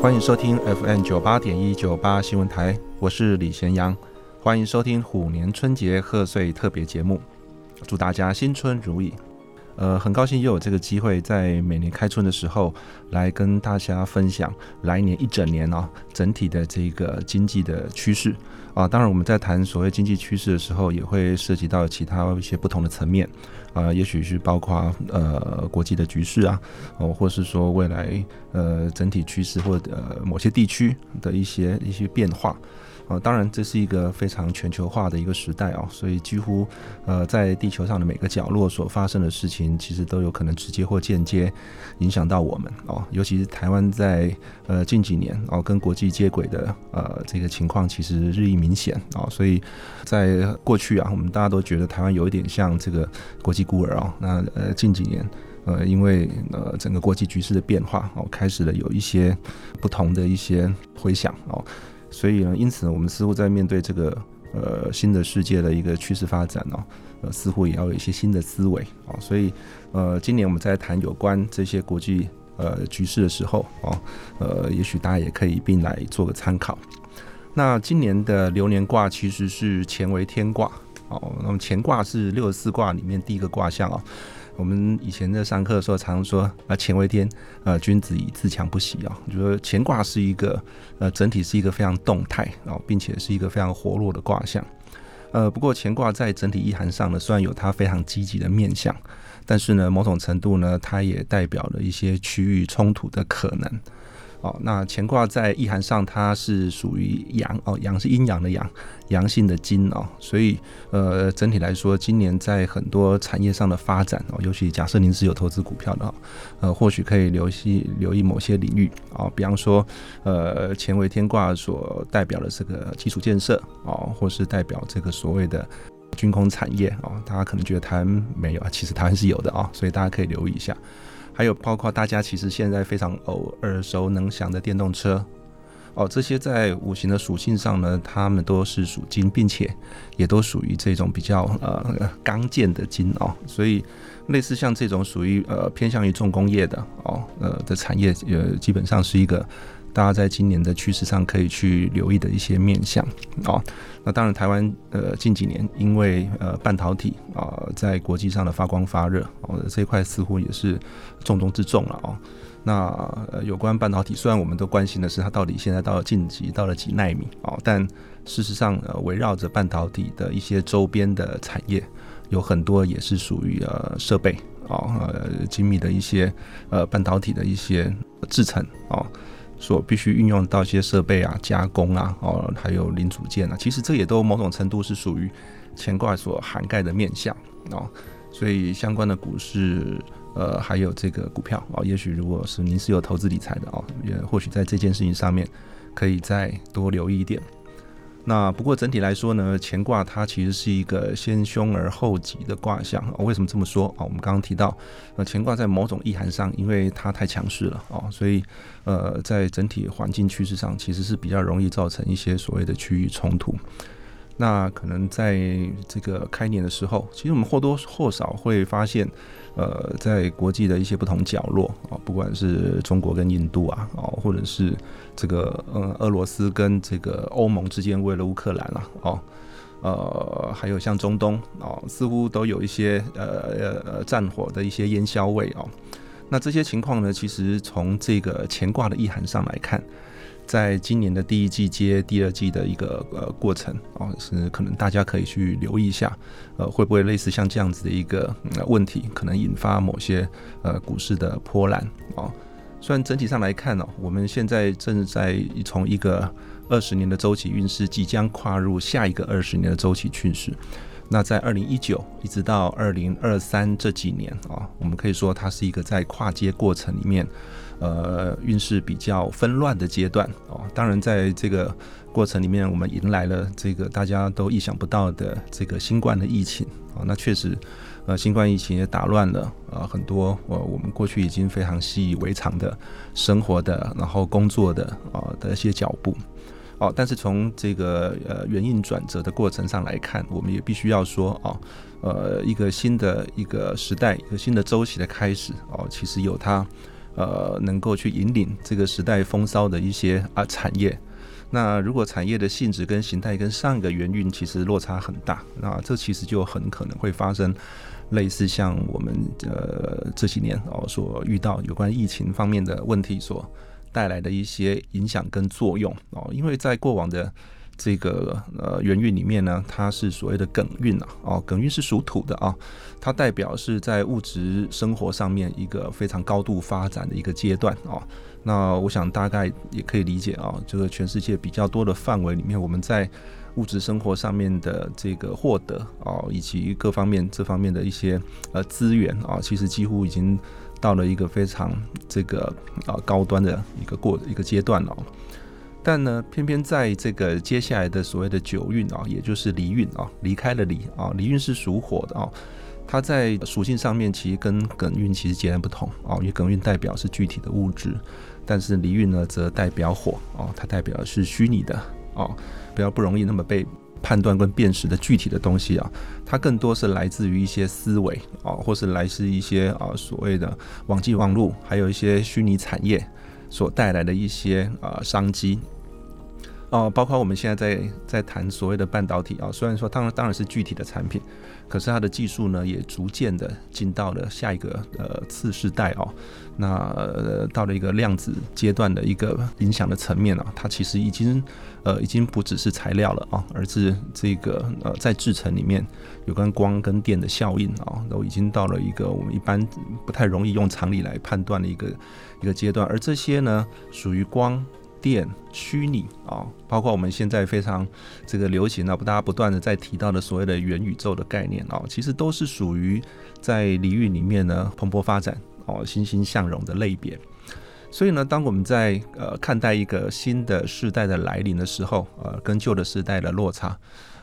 欢迎收听 FM 九八点一九八新闻台，我是李贤阳。欢迎收听虎年春节贺岁特别节目，祝大家新春如意。呃，很高兴又有这个机会，在每年开春的时候，来跟大家分享来年一整年啊整体的这个经济的趋势啊。当然，我们在谈所谓经济趋势的时候，也会涉及到其他一些不同的层面啊，也许是包括呃国际的局势啊，哦，或是说未来呃整体趋势或呃某些地区的一些一些变化。呃，当然，这是一个非常全球化的一个时代啊，所以几乎，呃，在地球上的每个角落所发生的事情，其实都有可能直接或间接影响到我们哦。尤其是台湾在呃近几年哦跟国际接轨的呃这个情况，其实日益明显啊。所以在过去啊，我们大家都觉得台湾有一点像这个国际孤儿啊。那呃近几年，呃因为呃整个国际局势的变化哦，开始了有一些不同的一些回响哦。所以呢，因此我们似乎在面对这个呃新的世界的一个趋势发展哦，呃，似乎也要有一些新的思维啊。所以呃，今年我们在谈有关这些国际呃局势的时候哦，呃，也许大家也可以并来做个参考。那今年的流年卦其实是乾为天卦哦，那么乾卦是六十四卦里面第一个卦象哦。我们以前在上课的时候，常说啊，乾为天，呃，君子以自强不息啊。就说乾卦是一个，呃，整体是一个非常动态，啊并且是一个非常活络的卦象。呃，不过乾卦在整体意涵上呢，虽然有它非常积极的面相，但是呢，某种程度呢，它也代表了一些区域冲突的可能。哦，那乾卦在意涵上，它是属于阳哦，阳是阴阳的阳，阳性的金哦，所以呃，整体来说，今年在很多产业上的发展哦，尤其假设您是有投资股票的哦，呃，或许可以留意留意某些领域啊，比方说呃，乾为天卦所代表的这个基础建设哦，或是代表这个所谓的军工产业哦，大家可能觉得台湾没有啊，其实台湾是有的啊，所以大家可以留意一下。还有包括大家其实现在非常偶耳熟能详的电动车，哦，这些在五行的属性上呢，它们都是属金，并且也都属于这种比较呃刚健的金哦，所以类似像这种属于呃偏向于重工业的哦呃的产业，呃基本上是一个。大家在今年的趋势上可以去留意的一些面向啊，那当然台湾呃近几年因为呃半导体啊在国际上的发光发热哦这一块似乎也是重中之重了哦。那呃有关半导体，虽然我们都关心的是它到底现在到了晋级到了几纳米哦，但事实上呃围绕着半导体的一些周边的产业，有很多也是属于呃设备啊呃精密的一些呃半导体的一些制成啊。所必须运用到一些设备啊、加工啊、哦，还有零组件啊，其实这也都某种程度是属于乾卦所涵盖的面向哦。所以相关的股市，呃，还有这个股票哦，也许如果是您是有投资理财的哦，也或许在这件事情上面可以再多留意一点。那不过整体来说呢，乾卦它其实是一个先凶而后吉的卦象啊。为什么这么说啊？我们刚刚提到，呃，乾卦在某种意涵上，因为它太强势了啊，所以呃，在整体环境趋势上，其实是比较容易造成一些所谓的区域冲突。那可能在这个开年的时候，其实我们或多或少会发现，呃，在国际的一些不同角落啊，不管是中国跟印度啊，哦，或者是这个嗯俄罗斯跟这个欧盟之间为了乌克兰啊，哦，呃，还有像中东哦，似乎都有一些呃呃呃战火的一些烟硝味哦。那这些情况呢，其实从这个乾卦的意涵上来看。在今年的第一季接第二季的一个呃过程哦，是可能大家可以去留意一下，呃，会不会类似像这样子的一个问题，可能引发某些呃股市的波澜哦。虽然整体上来看呢，我们现在正在从一个二十年的周期运势，即将跨入下一个二十年的周期趋势。那在二零一九一直到二零二三这几年啊，我们可以说它是一个在跨阶过程里面。呃，运势比较纷乱的阶段哦，当然在这个过程里面，我们迎来了这个大家都意想不到的这个新冠的疫情啊，那确实，呃，新冠疫情也打乱了呃很多呃我们过去已经非常习以为常的生活的，然后工作的啊的一些脚步哦，但是从这个呃原因转折的过程上来看，我们也必须要说哦，呃，一个新的一个时代，一个新的周期的开始哦，其实有它。呃能够去引领这个时代风骚的一些啊产业。那如果产业的性质跟形态跟上一个元运其实落差很大，那这其实就很可能会发生类似像我们呃这几年哦所遇到有关疫情方面的问题所带来的一些影响跟作用哦，因为在过往的。这个呃元运里面呢，它是所谓的艮运啊，哦，艮运是属土的啊，它代表是在物质生活上面一个非常高度发展的一个阶段啊。那我想大概也可以理解啊，这个全世界比较多的范围里面，我们在物质生活上面的这个获得啊，以及各方面这方面的一些呃资源啊，其实几乎已经到了一个非常这个啊高端的一个过一个阶段了。但呢，偏偏在这个接下来的所谓的九运啊，也就是离运啊，离开了离啊，离运是属火的啊，它在属性上面其实跟艮运其实截然不同啊，因为艮运代表是具体的物质，但是离运呢则代表火啊，它代表的是虚拟的啊，比较不容易那么被判断跟辨识的具体的东西啊，它更多是来自于一些思维啊，或是来自一些啊所谓的网际网络，还有一些虚拟产业所带来的一些啊商机。哦，包括我们现在在在谈所谓的半导体啊，虽然说当然当然是具体的产品，可是它的技术呢也逐渐的进到了下一个呃次世代哦，那到了一个量子阶段的一个影响的层面啊，它其实已经呃已经不只是材料了啊，而是这个呃在制程里面有关光跟电的效应啊，都已经到了一个我们一般不太容易用常理来判断的一个一个阶段，而这些呢属于光。电虚拟啊，包括我们现在非常这个流行啊，不大家不断的在提到的所谓的元宇宙的概念啊，其实都是属于在领域里面呢蓬勃发展哦，欣欣向荣的类别。所以呢，当我们在呃看待一个新的时代的来临的时候，呃，跟旧的时代的落差。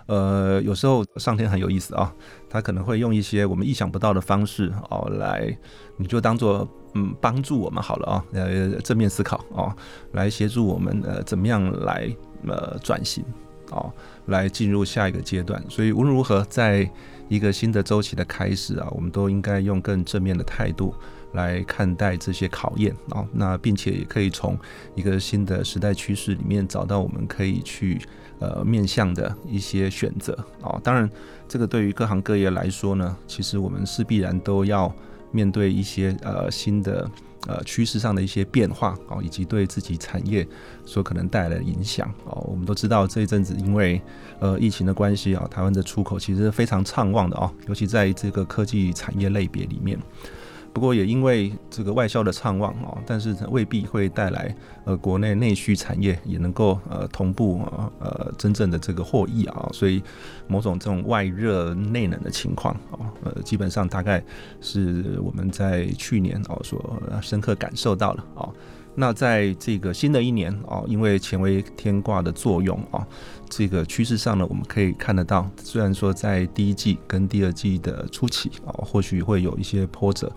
呃，有时候上天很有意思啊，他可能会用一些我们意想不到的方式哦，来你就当做嗯帮助我们好了啊，呃正面思考哦，来协助我们呃怎么样来呃转型哦，来进入下一个阶段。所以无论如何，在一个新的周期的开始啊，我们都应该用更正面的态度来看待这些考验啊，那并且也可以从一个新的时代趋势里面找到我们可以去。呃，面向的一些选择哦，当然，这个对于各行各业来说呢，其实我们是必然都要面对一些呃新的呃趋势上的一些变化哦，以及对自己产业所可能带来的影响哦。我们都知道这一阵子因为呃疫情的关系啊，台湾的出口其实非常畅旺的哦，尤其在这个科技产业类别里面。不过也因为这个外销的畅旺啊，但是未必会带来呃国内内需产业也能够呃同步呃真正的这个获益啊，所以某种这种外热内冷的情况啊，呃基本上大概是我们在去年哦所深刻感受到了啊。那在这个新的一年啊，因为乾为天卦的作用啊，这个趋势上呢，我们可以看得到，虽然说在第一季跟第二季的初期啊，或许会有一些波折。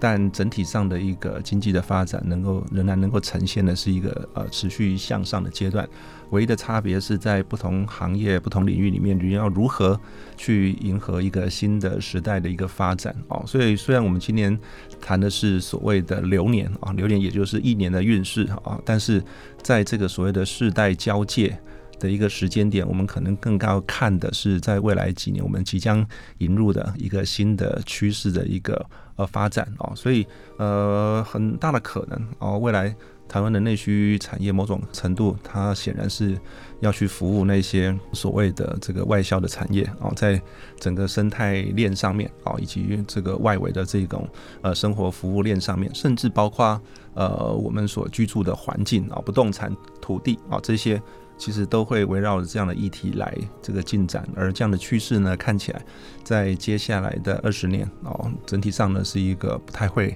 但整体上的一个经济的发展，能够仍然能够呈现的是一个呃持续向上的阶段。唯一的差别是在不同行业、不同领域里面，你要如何去迎合一个新的时代的一个发展哦。所以，虽然我们今年谈的是所谓的流年啊，流年也就是一年的运势啊，但是在这个所谓的世代交界。的一个时间点，我们可能更高看的是在未来几年我们即将引入的一个新的趋势的一个呃发展哦，所以呃很大的可能哦，未来台湾的内需产业某种程度，它显然是要去服务那些所谓的这个外销的产业哦，在整个生态链上面哦，以及这个外围的这种呃生活服务链上面，甚至包括呃我们所居住的环境啊，不动产、土地啊这些。其实都会围绕着这样的议题来这个进展，而这样的趋势呢，看起来在接下来的二十年哦，整体上呢是一个不太会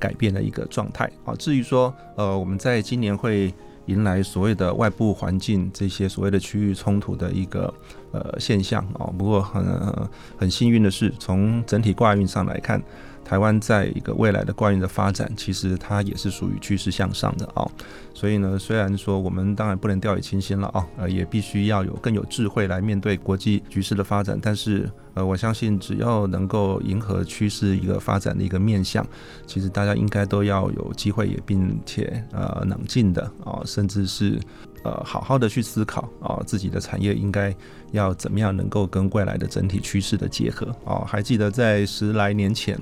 改变的一个状态啊。至于说呃，我们在今年会迎来所谓的外部环境这些所谓的区域冲突的一个呃现象啊，不过很很幸运的是，从整体挂运上来看。台湾在一个未来的官运的发展，其实它也是属于趋势向上的啊。所以呢，虽然说我们当然不能掉以轻心了啊，呃，也必须要有更有智慧来面对国际局势的发展。但是，呃，我相信只要能够迎合趋势一个发展的一个面向，其实大家应该都要有机会，也并且呃冷静的啊，甚至是呃好好的去思考啊，自己的产业应该要怎么样能够跟未来的整体趋势的结合啊。还记得在十来年前。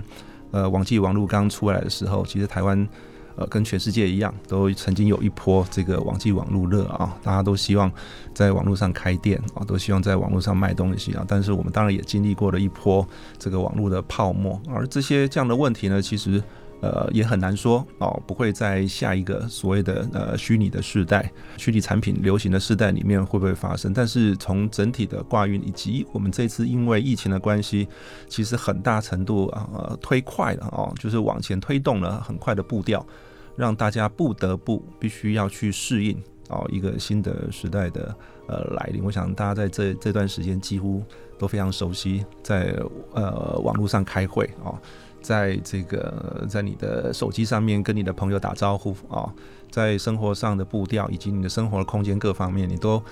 呃，网际网络刚出来的时候，其实台湾，呃，跟全世界一样，都曾经有一波这个网际网络热啊，大家都希望在网络上开店啊，都希望在网络上卖东西啊。但是我们当然也经历过了一波这个网络的泡沫，而这些这样的问题呢，其实。呃，也很难说哦，不会在下一个所谓的呃虚拟的时代、虚拟产品流行的时代里面会不会发生？但是从整体的挂运以及我们这次因为疫情的关系，其实很大程度啊推快了哦，就是往前推动了很快的步调，让大家不得不必须要去适应哦一个新的时代的呃来临。我想大家在这这段时间几乎都非常熟悉，在呃网络上开会啊。在这个在你的手机上面跟你的朋友打招呼啊，在生活上的步调以及你的生活空间各方面，你都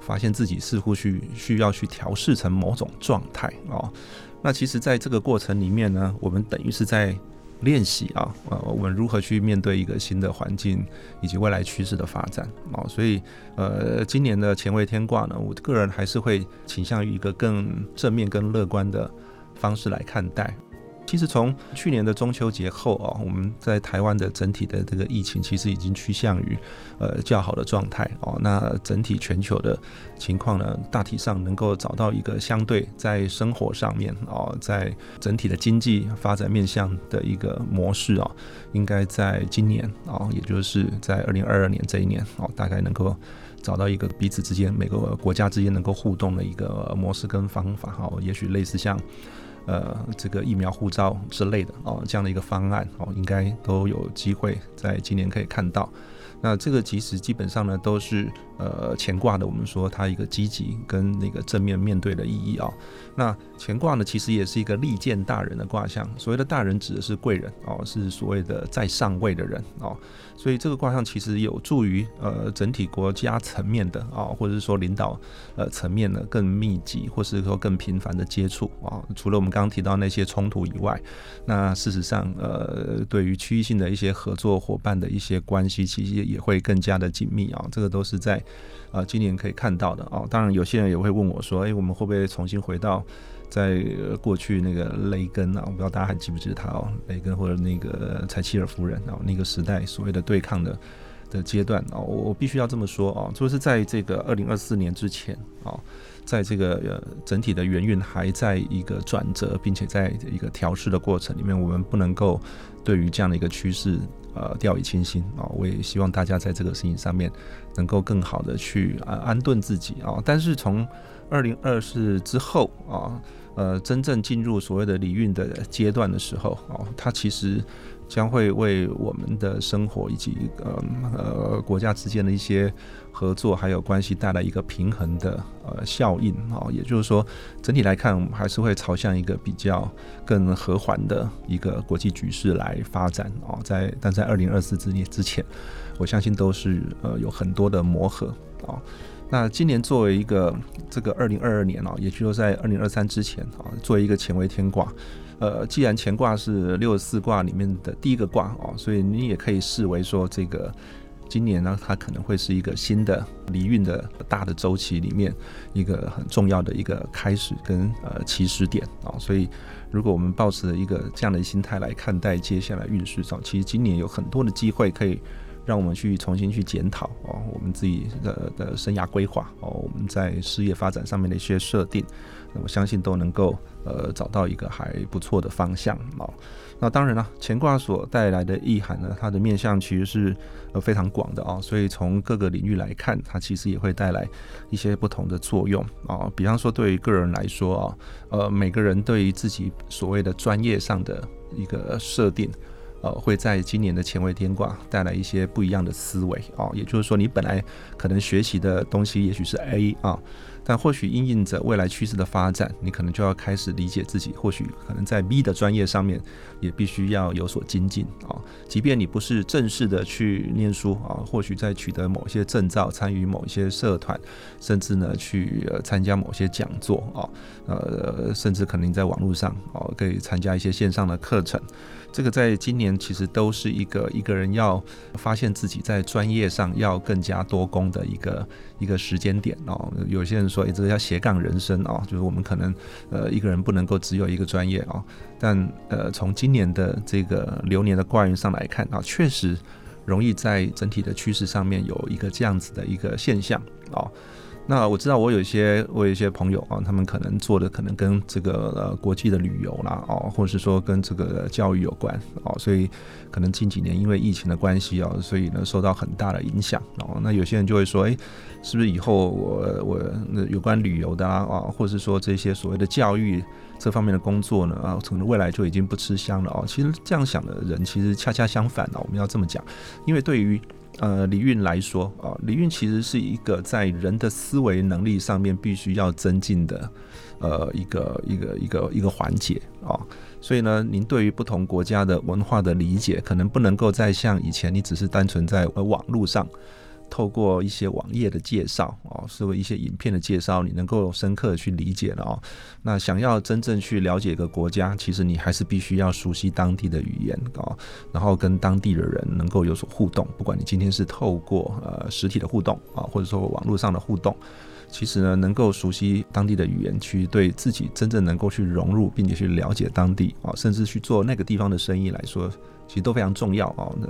发现自己似乎去需要去调试成某种状态哦。那其实，在这个过程里面呢，我们等于是在练习啊，呃，我们如何去面对一个新的环境以及未来趋势的发展啊。所以，呃，今年的乾位天卦呢，我个人还是会倾向于一个更正面、更乐观的方式来看待。其实从去年的中秋节后啊，我们在台湾的整体的这个疫情其实已经趋向于呃较好的状态哦。那整体全球的情况呢，大体上能够找到一个相对在生活上面哦，在整体的经济发展面向的一个模式啊，应该在今年啊，也就是在二零二二年这一年哦，大概能够找到一个彼此之间每个国家之间能够互动的一个模式跟方法哈。也许类似像。呃，这个疫苗护照之类的哦，这样的一个方案哦，应该都有机会在今年可以看到。那这个其实基本上呢，都是呃乾卦的，我们说它一个积极跟那个正面面对的意义啊。那乾卦呢，其实也是一个利见大人的卦象。所谓的大人指的是贵人哦，是所谓的在上位的人哦。所以这个卦象其实有助于呃整体国家层面的啊，或者是说领导呃层面的更密集，或是说更频繁的接触啊。除了我们刚刚提到那些冲突以外，那事实上呃对于区域性的一些合作伙伴的一些关系，其实也会更加的紧密啊。这个都是在。啊，今年可以看到的哦。当然，有些人也会问我说：“哎，我们会不会重新回到在过去那个雷根啊？我不知道大家还记不记得他哦，雷根或者那个柴契尔夫人啊，那个时代所谓的对抗的的阶段啊。我我必须要这么说啊，就是在这个二零二四年之前啊，在这个呃整体的元运还在一个转折，并且在一个调试的过程里面，我们不能够对于这样的一个趋势。呃，掉以轻心啊！我也希望大家在这个事情上面能够更好的去安安顿自己啊。但是从二零二四之后啊，呃，真正进入所谓的理运的阶段的时候啊，它其实将会为我们的生活以及呃呃国家之间的一些。合作还有关系带来一个平衡的呃效应啊，也就是说整体来看，我们还是会朝向一个比较更和缓的一个国际局势来发展啊。在但在二零二四之年之前，我相信都是呃有很多的磨合啊。那今年作为一个这个二零二二年啊，也就是在二零二三之前啊，作为一个乾为天卦，呃，既然乾卦是六十四卦里面的第一个卦啊，所以你也可以视为说这个。今年呢，它可能会是一个新的离运的大的周期里面一个很重要的一个开始跟呃起始点啊，所以如果我们抱持一个这样的心态来看待接下来运势上，其实今年有很多的机会可以让我们去重新去检讨哦，我们自己的的生涯规划哦，我们在事业发展上面的一些设定，那我相信都能够呃找到一个还不错的方向哦。那当然了，乾卦所带来的意涵呢，它的面向其实是呃非常广的啊，所以从各个领域来看，它其实也会带来一些不同的作用啊。比方说，对于个人来说啊，呃，每个人对于自己所谓的专业上的一个设定，呃，会在今年的乾位天卦带来一些不一样的思维啊。也就是说，你本来可能学习的东西也许是 A 啊。但或许因应着未来趋势的发展，你可能就要开始理解自己，或许可能在 B 的专业上面也必须要有所精进啊。即便你不是正式的去念书啊，或许在取得某些证照、参与某一些社团，甚至呢去参加某些讲座啊，呃，甚至可能在网络上哦可以参加一些线上的课程。这个在今年其实都是一个一个人要发现自己在专业上要更加多功的一个一个时间点哦。有些人说，哎，这个叫斜杠人生哦，就是我们可能呃一个人不能够只有一个专业哦。但呃从今年的这个流年的卦运上来看啊，确实容易在整体的趋势上面有一个这样子的一个现象哦。那我知道，我有一些我有一些朋友啊，他们可能做的可能跟这个呃国际的旅游啦，哦，或者是说跟这个教育有关哦，所以可能近几年因为疫情的关系啊，所以呢受到很大的影响哦。那有些人就会说，哎，是不是以后我我那有关旅游的啊，啊，或者是说这些所谓的教育这方面的工作呢啊，可能未来就已经不吃香了哦。其实这样想的人，其实恰恰相反了。我们要这么讲，因为对于呃，李运来说啊，李运其实是一个在人的思维能力上面必须要增进的，呃，一个一个一个一个环节啊。所以呢，您对于不同国家的文化的理解，可能不能够再像以前你只是单纯在网络上。透过一些网页的介绍哦，是为一些影片的介绍，你能够深刻的去理解了哦。那想要真正去了解一个国家，其实你还是必须要熟悉当地的语言哦，然后跟当地的人能够有所互动。不管你今天是透过呃实体的互动啊，或者说网络上的互动，其实呢，能够熟悉当地的语言，去对自己真正能够去融入，并且去了解当地啊，甚至去做那个地方的生意来说，其实都非常重要哦。那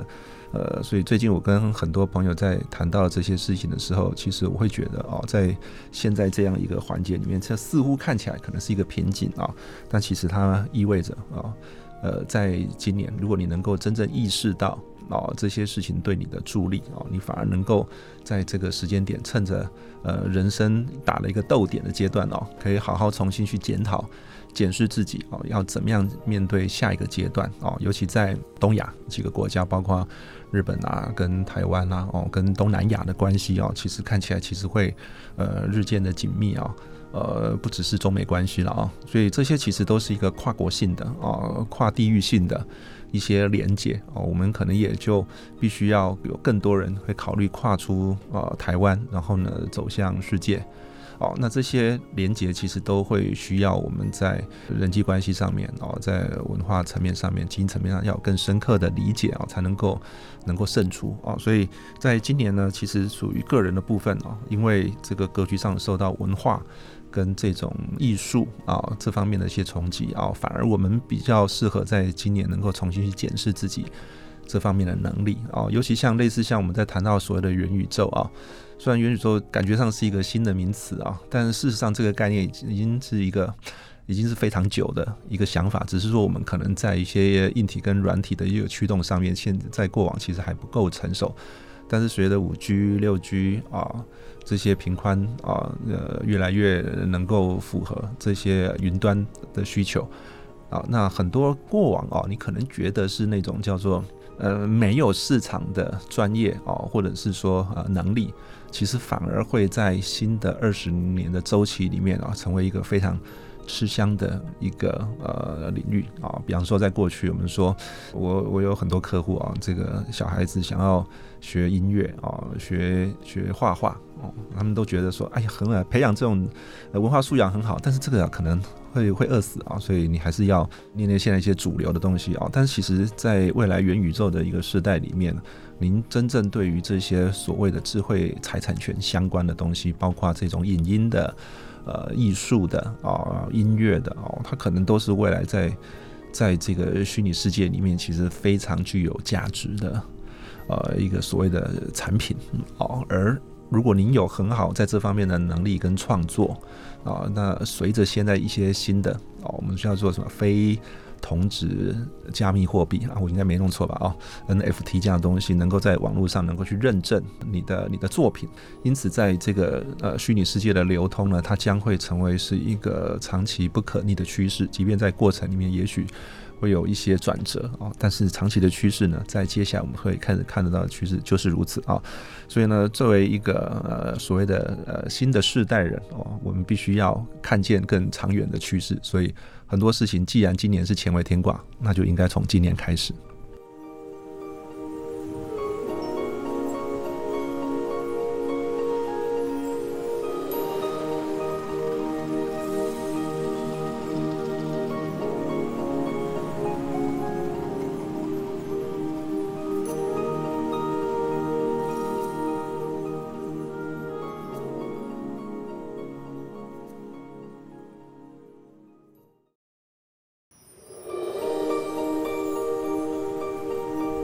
呃，所以最近我跟很多朋友在谈到这些事情的时候，其实我会觉得哦，在现在这样一个环节里面，这似乎看起来可能是一个瓶颈啊，但其实它意味着啊，呃，在今年，如果你能够真正意识到哦这些事情对你的助力哦，你反而能够在这个时间点，趁着呃人生打了一个逗点的阶段哦，可以好好重新去检讨。检视自己哦，要怎么样面对下一个阶段哦？尤其在东亚几个国家，包括日本啊、跟台湾啊、哦、跟东南亚的关系哦，其实看起来其实会呃日渐的紧密啊，呃，不只是中美关系了啊，所以这些其实都是一个跨国性的啊、跨地域性的一些连接哦，我们可能也就必须要有更多人会考虑跨出啊台湾，然后呢走向世界。哦，那这些连接其实都会需要我们在人际关系上面哦，在文化层面上面、基因层面上要更深刻的理解啊，才能够能够胜出啊。所以在今年呢，其实属于个人的部分哦，因为这个格局上受到文化跟这种艺术啊这方面的一些冲击啊，反而我们比较适合在今年能够重新去检视自己这方面的能力啊，尤其像类似像我们在谈到所谓的元宇宙啊。虽然元宇宙感觉上是一个新的名词啊，但是事实上这个概念已经是一个已经是非常久的一个想法，只是说我们可能在一些硬体跟软体的一个驱动上面，现在过往其实还不够成熟。但是随着五 G、六 G 啊这些频宽啊呃越来越能够符合这些云端的需求啊，那很多过往啊你可能觉得是那种叫做呃没有市场的专业啊，或者是说呃能力。其实反而会在新的二十年的周期里面啊，成为一个非常吃香的一个呃领域啊。比方说，在过去我们说，我我有很多客户啊，这个小孩子想要学音乐啊，学学画画哦，他们都觉得说，哎呀，很啊，培养这种文化素养很好，但是这个可能会会饿死啊，所以你还是要念念现在一些主流的东西啊。但是其实，在未来元宇宙的一个时代里面。您真正对于这些所谓的智慧财产权相关的东西，包括这种影音的、呃艺术的啊、音乐的哦，它可能都是未来在在这个虚拟世界里面其实非常具有价值的呃一个所谓的产品哦。而如果您有很好在这方面的能力跟创作啊，那随着现在一些新的哦，我们需要做什么非。同质加密货币啊，我应该没弄错吧？哦，NFT 这样的东西能够在网络上能够去认证你的你的作品，因此在这个呃虚拟世界的流通呢，它将会成为是一个长期不可逆的趋势。即便在过程里面，也许会有一些转折啊，但是长期的趋势呢，在接下来我们会开始看得到的趋势就是如此啊。所以呢，作为一个呃所谓的呃新的世代人哦，我们必须要看见更长远的趋势。所以很多事情，既然今年是乾为天卦，那就应该从今年开始。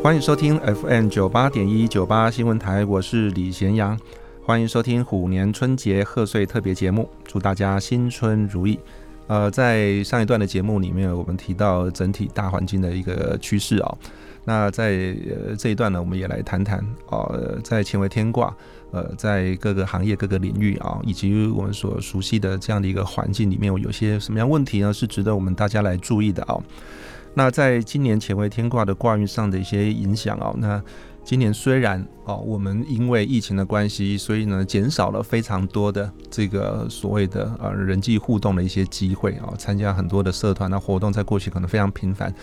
欢迎收听 FM 九八点一九八新闻台，我是李贤阳。欢迎收听虎年春节贺岁特别节目，祝大家新春如意。呃，在上一段的节目里面，我们提到整体大环境的一个趋势啊。那在呃这一段呢，我们也来谈谈啊，在乾为天卦，呃，在各个行业各个领域啊，以及我们所熟悉的这样的一个环境里面，有些什么样问题呢？是值得我们大家来注意的啊。那在今年乾为天卦的卦运上的一些影响哦，那今年虽然哦，我们因为疫情的关系，所以呢减少了非常多的这个所谓的呃人际互动的一些机会啊，参加很多的社团的活动，在过去可能非常频繁。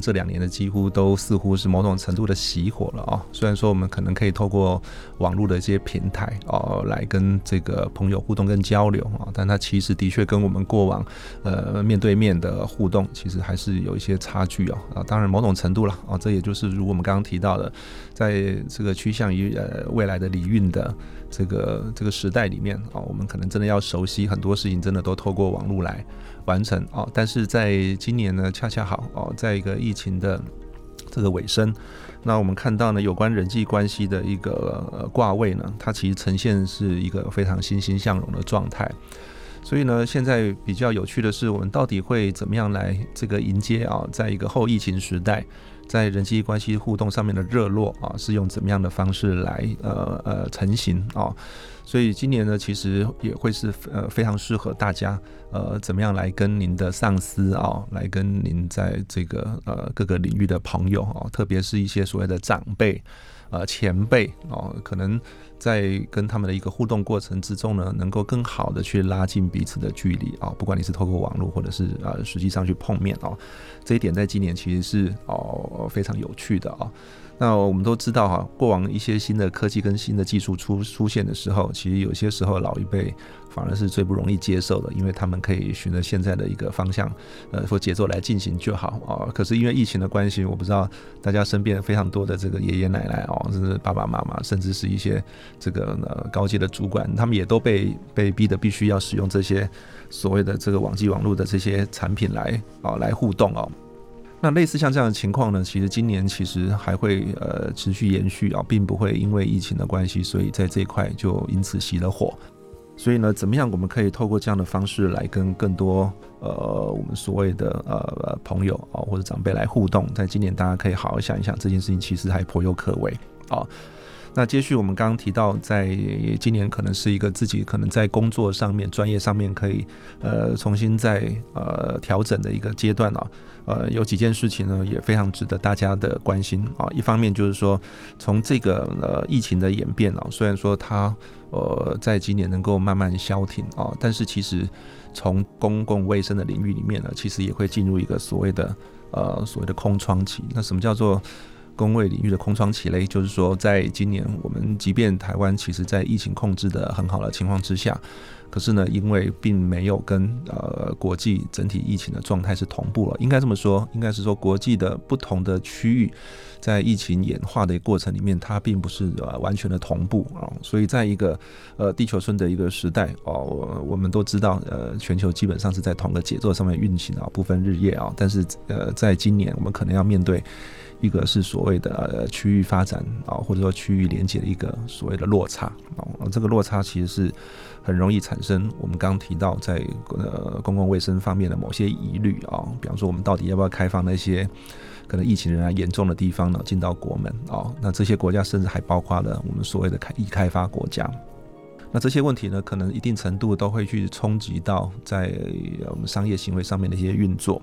这两年的几乎都似乎是某种程度的熄火了啊。虽然说我们可能可以透过网络的一些平台哦，来跟这个朋友互动跟交流啊，但它其实的确跟我们过往呃面对面的互动，其实还是有一些差距哦。啊，当然某种程度了啊，这也就是如我们刚刚提到的，在这个趋向于呃未来的礼运的这个这个时代里面啊，我们可能真的要熟悉很多事情，真的都透过网络来。完成哦，但是在今年呢，恰恰好哦，在一个疫情的这个尾声，那我们看到呢，有关人际关系的一个呃卦位呢，它其实呈现是一个非常欣欣向荣的状态。所以呢，现在比较有趣的是，我们到底会怎么样来这个迎接啊，在一个后疫情时代。在人际关系互动上面的热络啊，是用怎么样的方式来呃呃成型啊？所以今年呢，其实也会是呃非常适合大家呃怎么样来跟您的上司啊，来跟您在这个呃各个领域的朋友啊，特别是一些所谓的长辈。呃，前辈哦，可能在跟他们的一个互动过程之中呢，能够更好的去拉近彼此的距离啊。不管你是透过网络，或者是呃实际上去碰面哦，这一点在今年其实是哦非常有趣的啊。那我们都知道哈，过往一些新的科技跟新的技术出出现的时候，其实有些时候老一辈反而是最不容易接受的，因为他们可以循着现在的一个方向，呃，或节奏来进行就好啊。可是因为疫情的关系，我不知道大家身边非常多的这个爷爷奶奶哦，甚至爸爸妈妈，甚至是一些这个呃高阶的主管，他们也都被被逼的必须要使用这些所谓的这个网际网络的这些产品来啊来互动哦。那类似像这样的情况呢，其实今年其实还会呃持续延续啊，并不会因为疫情的关系，所以在这一块就因此熄了火。所以呢，怎么样我们可以透过这样的方式来跟更多呃我们所谓的呃朋友啊或者长辈来互动？在今年大家可以好好想一想，这件事情其实还颇有可为啊。那接续我们刚刚提到，在今年可能是一个自己可能在工作上面、专业上面可以呃重新再呃调整的一个阶段啊。呃，有几件事情呢，也非常值得大家的关心啊。一方面就是说，从这个呃疫情的演变啊，虽然说它呃在今年能够慢慢消停啊，但是其实从公共卫生的领域里面呢，其实也会进入一个所谓的呃所谓的空窗期。那什么叫做？工位领域的空窗期嘞，就是说，在今年我们即便台湾其实在疫情控制的很好的情况之下，可是呢，因为并没有跟呃国际整体疫情的状态是同步了，应该这么说，应该是说国际的不同的区域在疫情演化的过程里面，它并不是呃完全的同步啊，所以在一个呃地球村的一个时代哦，我我们都知道呃全球基本上是在同个节奏上面运行啊，不分日夜啊，但是呃在今年我们可能要面对。一个是所谓的区域发展啊，或者说区域连接的一个所谓的落差啊，这个落差其实是很容易产生。我们刚提到在呃公共卫生方面的某些疑虑啊，比方说我们到底要不要开放那些可能疫情仍然严重的地方呢，进到国门啊？那这些国家甚至还包括了我们所谓的开已开发国家。那这些问题呢，可能一定程度都会去冲击到在我们商业行为上面的一些运作。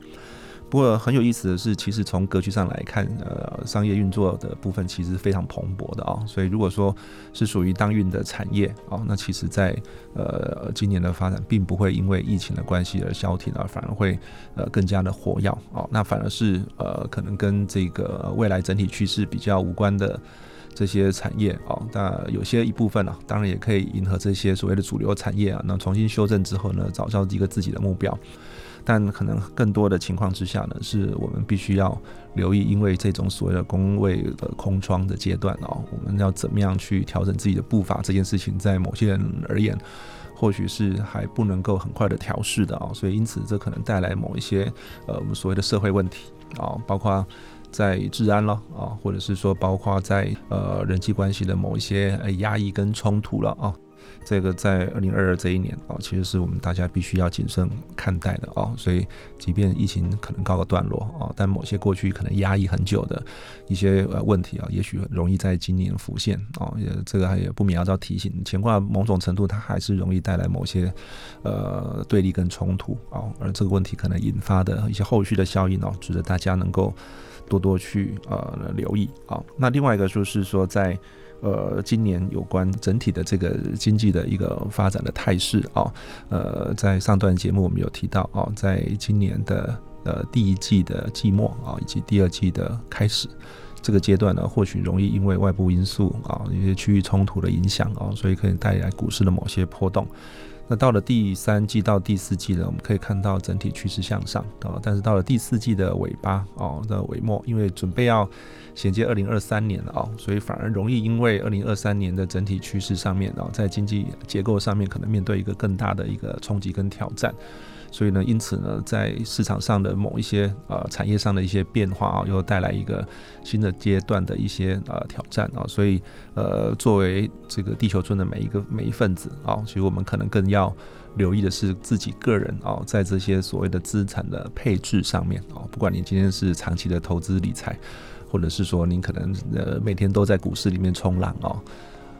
不过很有意思的是，其实从格局上来看，呃，商业运作的部分其实非常蓬勃的啊。所以如果说是属于当运的产业啊，那其实在呃今年的发展并不会因为疫情的关系而消停，而反而会呃更加的活跃啊。那反而是呃可能跟这个未来整体趋势比较无关的这些产业啊，那有些一部分啊，当然也可以迎合这些所谓的主流产业啊，那重新修正之后呢，找到一个自己的目标。但可能更多的情况之下呢，是我们必须要留意，因为这种所谓的工位的空窗的阶段哦，我们要怎么样去调整自己的步伐？这件事情在某些人而言，或许是还不能够很快的调试的啊，所以因此这可能带来某一些呃我们所谓的社会问题啊，包括在治安了啊，或者是说包括在呃人际关系的某一些呃压抑跟冲突了啊。这个在二零二二这一年啊，其实是我们大家必须要谨慎看待的啊。所以，即便疫情可能告个段落啊，但某些过去可能压抑很久的一些呃问题啊，也许容易在今年浮现啊。也这个也不免要提醒，乾卦某种程度它还是容易带来某些呃对立跟冲突啊。而这个问题可能引发的一些后续的效应哦，值得大家能够多多去呃留意啊。那另外一个就是说在。呃，今年有关整体的这个经济的一个发展的态势啊，呃，在上段节目我们有提到啊，在今年的呃第一季的季末啊，以及第二季的开始这个阶段呢，或许容易因为外部因素啊，一些区域冲突的影响啊，所以可以带来股市的某些波动。那到了第三季到第四季呢，我们可以看到整体趋势向上啊，但是到了第四季的尾巴哦的尾末，因为准备要。衔接二零二三年了哦，所以反而容易因为二零二三年的整体趋势上面啊，在经济结构上面可能面对一个更大的一个冲击跟挑战，所以呢，因此呢，在市场上的某一些呃产业上的一些变化啊，又带来一个新的阶段的一些呃挑战啊，所以呃，作为这个地球村的每一个每一份子啊，其实我们可能更要留意的是自己个人啊，在这些所谓的资产的配置上面啊，不管你今天是长期的投资理财。或者是说，您可能呃每天都在股市里面冲浪哦，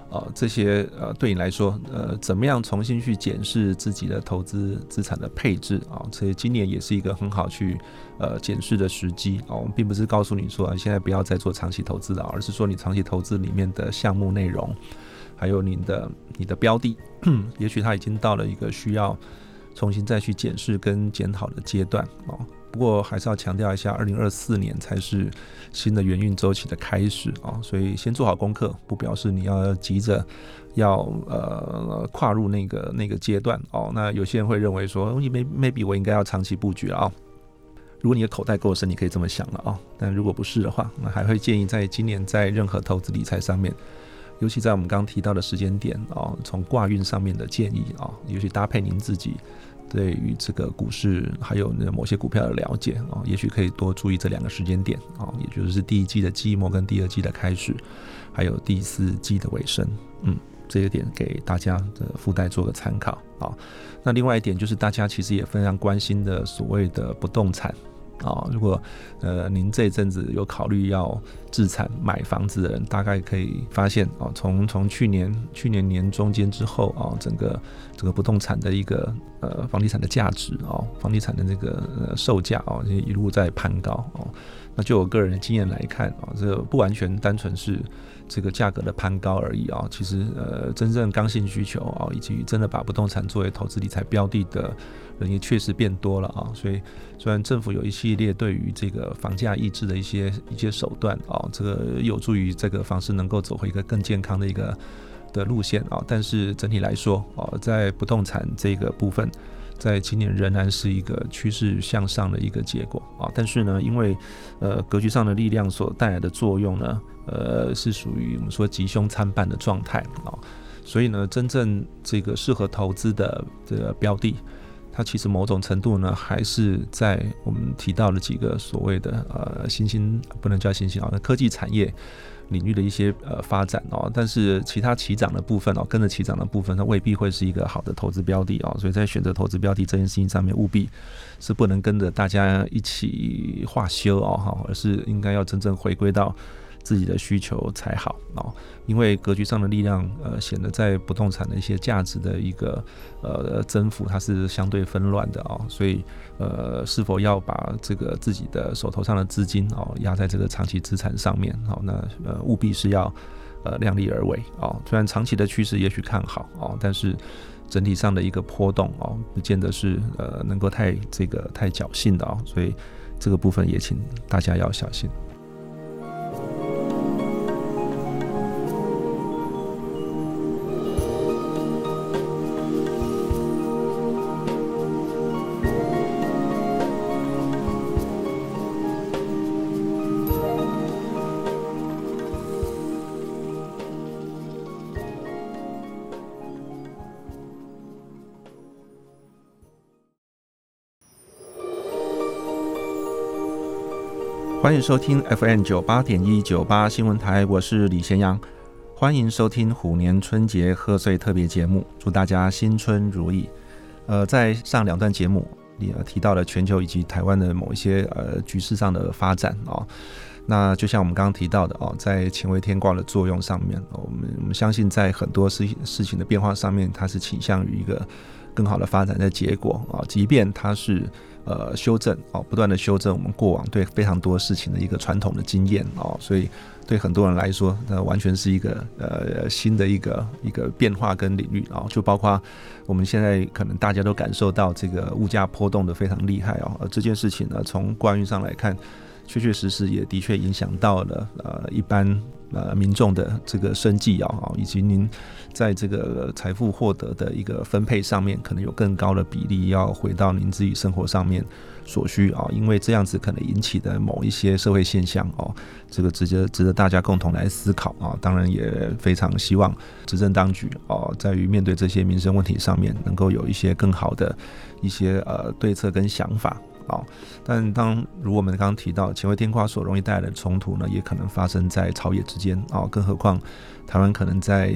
呃，这些呃对你来说，呃，怎么样重新去检视自己的投资资产的配置啊？所以今年也是一个很好去呃检视的时机啊。我们并不是告诉你说啊现在不要再做长期投资了，而是说你长期投资里面的项目内容，还有你的你的标的，也许它已经到了一个需要重新再去检视跟检讨的阶段哦。不过还是要强调一下，二零二四年才是新的元运周期的开始啊，所以先做好功课，不表示你要急着要呃跨入那个那个阶段哦。那有些人会认为说，你 maybe 我应该要长期布局啊。如果你的口袋够深，你可以这么想了啊。但如果不是的话，那还会建议在今年在任何投资理财上面，尤其在我们刚刚提到的时间点啊，从挂运上面的建议啊，尤其搭配您自己。对于这个股市还有那某些股票的了解啊，也许可以多注意这两个时间点啊，也就是第一季的季末跟第二季的开始，还有第四季的尾声，嗯，这些点给大家的附带做个参考啊。那另外一点就是大家其实也非常关心的所谓的不动产。啊，如果呃您这一阵子有考虑要自产买房子的人，大概可以发现啊，从从去年去年年中间之后啊，整个整个不动产的一个呃房地产的价值啊，房地产的这个呃售价啊，一路在攀高哦。那就我个人的经验来看啊，这个不完全单纯是这个价格的攀高而已啊，其实呃真正刚性需求啊，以及真的把不动产作为投资理财标的的。人也确实变多了啊，所以虽然政府有一系列对于这个房价抑制的一些一些手段啊，这个有助于这个房市能够走回一个更健康的一个的路线啊，但是整体来说啊，在不动产这个部分，在今年仍然是一个趋势向上的一个结果啊，但是呢，因为呃格局上的力量所带来的作用呢，呃是属于我们说吉凶参半的状态啊，所以呢，真正这个适合投资的这个标的。它其实某种程度呢，还是在我们提到的几个所谓的呃新兴不能叫新兴啊，科技产业领域的一些呃发展哦，但是其他起涨的部分哦，跟着起涨的部分，它未必会是一个好的投资标的哦，所以在选择投资标的这件事情上面，务必是不能跟着大家一起化修哦哈，而是应该要真正回归到。自己的需求才好哦，因为格局上的力量，呃，显得在不动产的一些价值的一个呃增幅，它是相对纷乱的哦，所以呃，是否要把这个自己的手头上的资金哦压在这个长期资产上面，好，那呃务必是要呃量力而为哦，虽然长期的趋势也许看好哦，但是整体上的一个波动哦，不见得是呃能够太这个太侥幸的哦，所以这个部分也请大家要小心。欢迎收听 FM 九八点一九八新闻台，我是李贤阳。欢迎收听虎年春节贺岁特别节目，祝大家新春如意。呃，在上两段节目里提到了全球以及台湾的某一些呃局势上的发展哦。那就像我们刚刚提到的哦，在乾为天卦的作用上面，我们我们相信在很多事事情的变化上面，它是倾向于一个更好的发展的结果啊，即便它是。呃，修正哦，不断的修正我们过往对非常多事情的一个传统的经验哦，所以对很多人来说，那完全是一个呃新的一个一个变化跟领域哦，就包括我们现在可能大家都感受到这个物价波动的非常厉害哦，而这件事情呢，从关运上来看，确确实实也的确影响到了呃一般。呃，民众的这个生计啊，以及您在这个财富获得的一个分配上面，可能有更高的比例要回到您自己生活上面所需啊，因为这样子可能引起的某一些社会现象哦，这个值得值得大家共同来思考啊。当然也非常希望执政当局哦，在于面对这些民生问题上面，能够有一些更好的一些呃对策跟想法。好，但当如我们刚刚提到前卫天卦所容易带来的冲突呢，也可能发生在朝野之间啊，更何况台湾可能在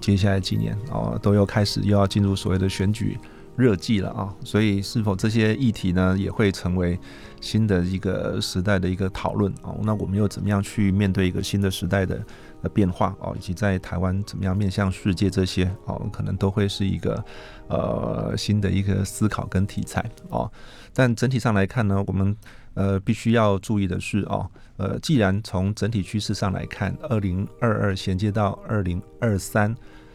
接下来几年啊，都要开始又要进入所谓的选举热季了啊，所以是否这些议题呢，也会成为新的一个时代的一个讨论啊？那我们又怎么样去面对一个新的时代的？的变化哦，以及在台湾怎么样面向世界这些哦，可能都会是一个呃新的一个思考跟题材哦。但整体上来看呢，我们呃必须要注意的是哦，呃，既然从整体趋势上来看，二零二二衔接到二零二三。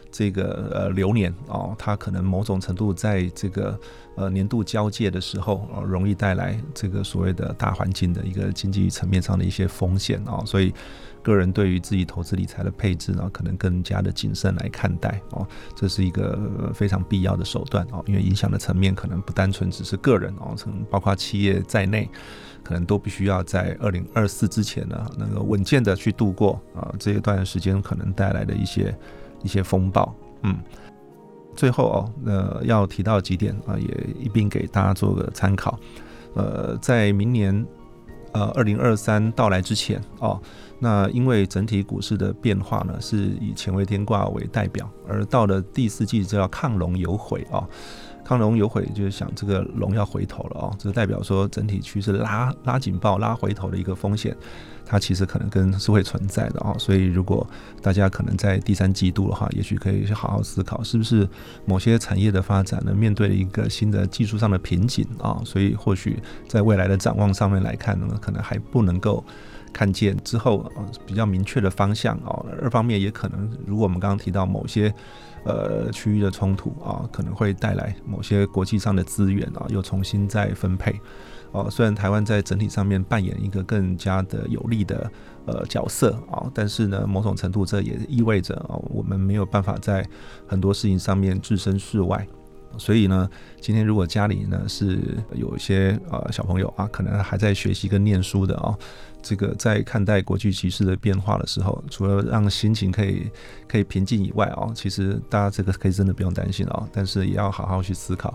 这个呃流年哦，它可能某种程度在这个呃年度交界的时候，容易带来这个所谓的大环境的一个经济层面上的一些风险哦，所以个人对于自己投资理财的配置呢，可能更加的谨慎来看待哦，这是一个非常必要的手段哦，因为影响的层面可能不单纯只是个人哦，从包括企业在内，可能都必须要在二零二四之前呢，能够稳健的去度过啊这一段时间可能带来的一些。一些风暴，嗯，最后哦，呃，要提到几点啊，也一并给大家做个参考。呃，在明年呃二零二三到来之前哦，那因为整体股市的变化呢，是以乾为天卦为代表，而到了第四季就要亢龙有悔啊。亢龙有悔，就是想这个龙要回头了哦，这代表说整体趋势拉拉警报、拉回头的一个风险，它其实可能跟是会存在的哦。所以如果大家可能在第三季度的话，也许可以去好好思考，是不是某些产业的发展呢，面对了一个新的技术上的瓶颈啊？所以或许在未来的展望上面来看呢，可能还不能够。看见之后啊，比较明确的方向哦。二方面也可能，如果我们刚刚提到某些呃区域的冲突啊，可能会带来某些国际上的资源啊，又重新再分配哦。虽然台湾在整体上面扮演一个更加的有利的呃角色啊，但是呢，某种程度这也意味着啊，我们没有办法在很多事情上面置身事外。所以呢，今天如果家里呢是有一些呃小朋友啊，可能还在学习跟念书的啊，这个在看待国际局势的变化的时候，除了让心情可以可以平静以外啊，其实大家这个可以真的不用担心啊，但是也要好好去思考，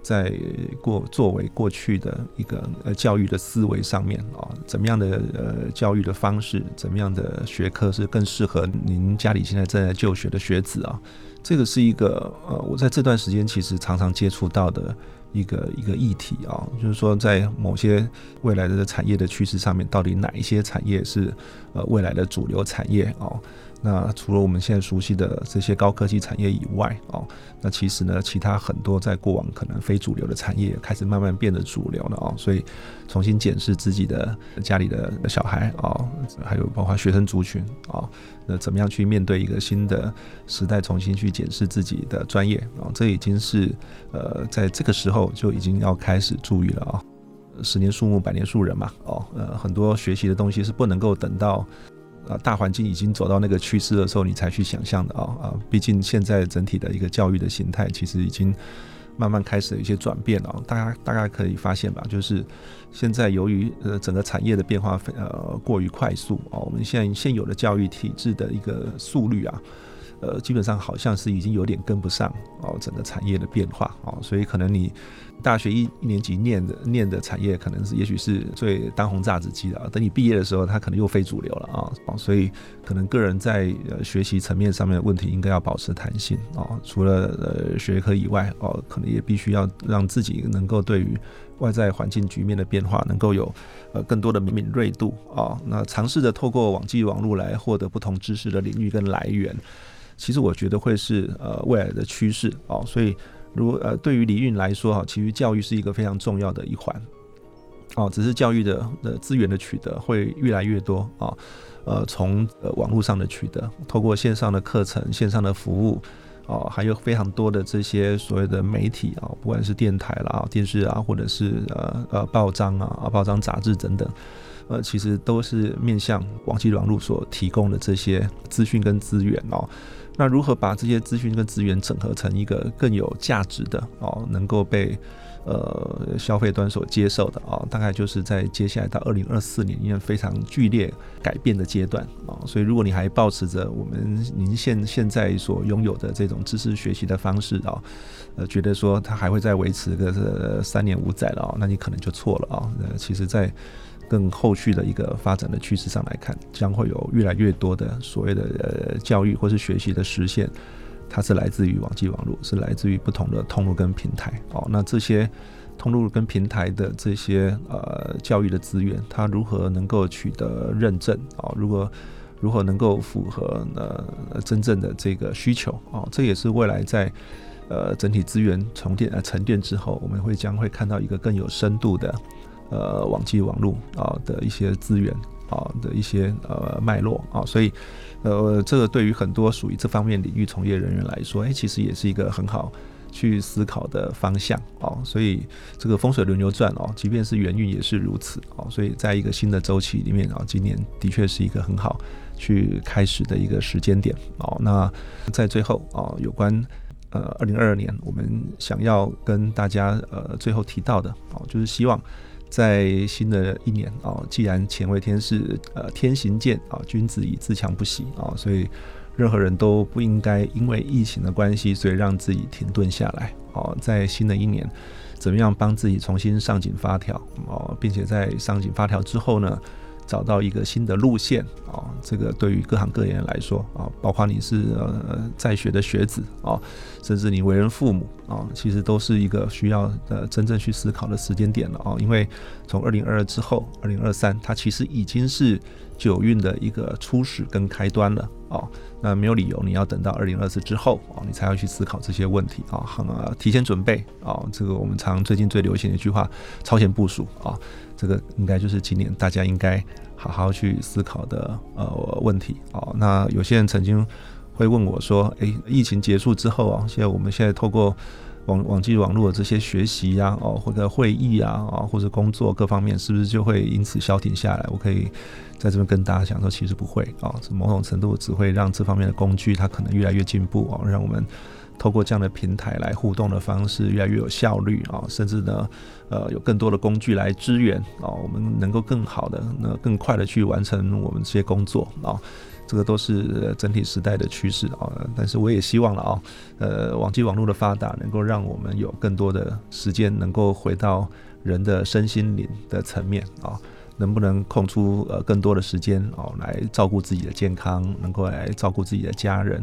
在过作为过去的一个呃教育的思维上面啊，怎么样的呃教育的方式，怎么样的学科是更适合您家里现在正在就学的学子啊。这个是一个呃，我在这段时间其实常常接触到的一个一个议题啊，就是说在某些未来的产业的趋势上面，到底哪一些产业是呃未来的主流产业啊？那除了我们现在熟悉的这些高科技产业以外，哦，那其实呢，其他很多在过往可能非主流的产业开始慢慢变得主流了哦，所以重新检视自己的家里的小孩哦，还有包括学生族群哦，那怎么样去面对一个新的时代，重新去检视自己的专业啊，这已经是呃在这个时候就已经要开始注意了啊，十年树木，百年树人嘛，哦，呃，很多学习的东西是不能够等到。啊，大环境已经走到那个趋势的时候，你才去想象的啊啊！毕竟现在整体的一个教育的形态，其实已经慢慢开始有一些转变了。大家大概可以发现吧，就是现在由于呃整个产业的变化呃过于快速啊，我们现在现有的教育体制的一个速率啊。呃，基本上好像是已经有点跟不上哦，整个产业的变化哦，所以可能你大学一一年级念的念的产业，可能是也许是最当红炸子鸡的啊，等你毕业的时候，它可能又非主流了啊，所以可能个人在呃学习层面上面的问题，应该要保持弹性哦，除了呃学科以外哦，可能也必须要让自己能够对于外在环境局面的变化，能够有呃更多的敏锐度啊，那尝试着透过网际网络来获得不同知识的领域跟来源。其实我觉得会是呃未来的趋势哦，所以如呃对于李运来说哈，其实教育是一个非常重要的一环哦，只是教育的的资源的取得会越来越多啊，呃从呃网络上的取得，透过线上的课程、线上的服务哦，还有非常多的这些所谓的媒体啊，不管是电台啦、电视啊，或者是呃呃报章啊、报章杂志等等。呃，其实都是面向网际网络所提供的这些资讯跟资源哦。那如何把这些资讯跟资源整合成一个更有价值的哦，能够被呃消费端所接受的啊？大概就是在接下来到二零二四年一个非常剧烈改变的阶段啊。所以，如果你还保持着我们您现现在所拥有的这种知识学习的方式啊，呃，觉得说它还会再维持个三年五载了啊，那你可能就错了啊。呃，其实，在更后续的一个发展的趋势上来看，将会有越来越多的所谓的呃教育或是学习的实现，它是来自于网际网络，是来自于不同的通路跟平台。哦，那这些通路跟平台的这些呃教育的资源，它如何能够取得认证？哦，如果如何能够符合呃真正的这个需求？哦，这也是未来在呃整体资源重电呃沉淀之后，我们会将会看到一个更有深度的。呃，网际网络啊的一些资源啊的一些呃脉络啊，所以呃，这个对于很多属于这方面领域从业人员来说，哎，其实也是一个很好去思考的方向哦。所以这个风水轮流转哦，即便是元运也是如此哦。所以在一个新的周期里面啊，今年的确是一个很好去开始的一个时间点哦。那在最后啊，有关呃二零二二年，我们想要跟大家呃最后提到的哦，就是希望。在新的一年啊，既然乾为天是呃天行健啊，君子以自强不息啊，所以任何人都不应该因为疫情的关系，所以让自己停顿下来哦。在新的一年，怎么样帮自己重新上紧发条哦，并且在上紧发条之后呢？找到一个新的路线啊，这个对于各行各业来说啊，包括你是呃在学的学子啊，甚至你为人父母啊，其实都是一个需要呃真正去思考的时间点了啊。因为从二零二二之后，二零二三它其实已经是九运的一个初始跟开端了啊。那没有理由你要等到二零二四之后啊，你才要去思考这些问题啊，很提前准备啊。这个我们常最近最流行的一句话，超前部署啊。这个应该就是今年大家应该好好去思考的呃问题哦。那有些人曾经会问我说：“诶，疫情结束之后啊，现在我们现在透过网网际网络的这些学习呀，哦或者会议啊，啊或者工作各方面，是不是就会因此消停下来？”我可以在这边跟大家讲说，其实不会啊，是某种程度只会让这方面的工具它可能越来越进步啊，让我们。透过这样的平台来互动的方式越来越有效率啊，甚至呢，呃，有更多的工具来支援啊，我们能够更好的、那更快的去完成我们这些工作啊，这个都是整体时代的趋势啊。但是我也希望了啊，呃，网际网络的发达能够让我们有更多的时间能够回到人的身心灵的层面啊，能不能空出呃更多的时间哦来照顾自己的健康，能够来照顾自己的家人。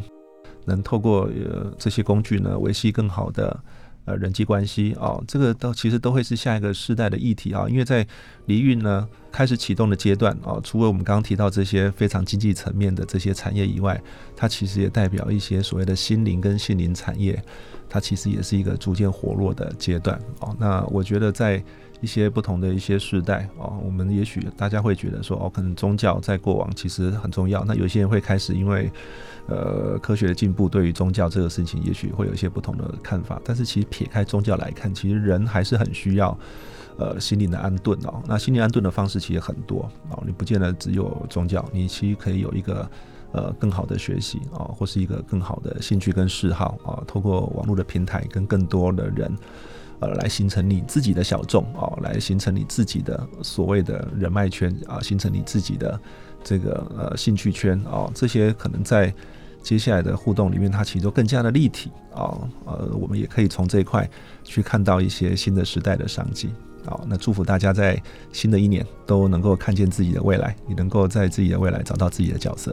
能透过呃这些工具呢，维系更好的呃人际关系哦，这个都其实都会是下一个世代的议题啊。因为在离运呢开始启动的阶段啊，除了我们刚刚提到这些非常经济层面的这些产业以外，它其实也代表一些所谓的心灵跟心灵产业，它其实也是一个逐渐活络的阶段哦。那我觉得在一些不同的一些世代哦，我们也许大家会觉得说哦，可能宗教在过往其实很重要。那有些人会开始因为呃科学的进步，对于宗教这个事情，也许会有一些不同的看法。但是其实撇开宗教来看，其实人还是很需要呃心灵的安顿哦。那心灵安顿的方式其实很多哦，你不见得只有宗教，你其实可以有一个呃更好的学习啊，或是一个更好的兴趣跟嗜好啊，透过网络的平台跟更多的人。呃，来形成你自己的小众哦，来形成你自己的所谓的人脉圈啊，形成你自己的这个呃兴趣圈哦，这些可能在接下来的互动里面，它其实都更加的立体啊。呃，我们也可以从这一块去看到一些新的时代的商机啊。那祝福大家在新的一年都能够看见自己的未来，也能够在自己的未来找到自己的角色。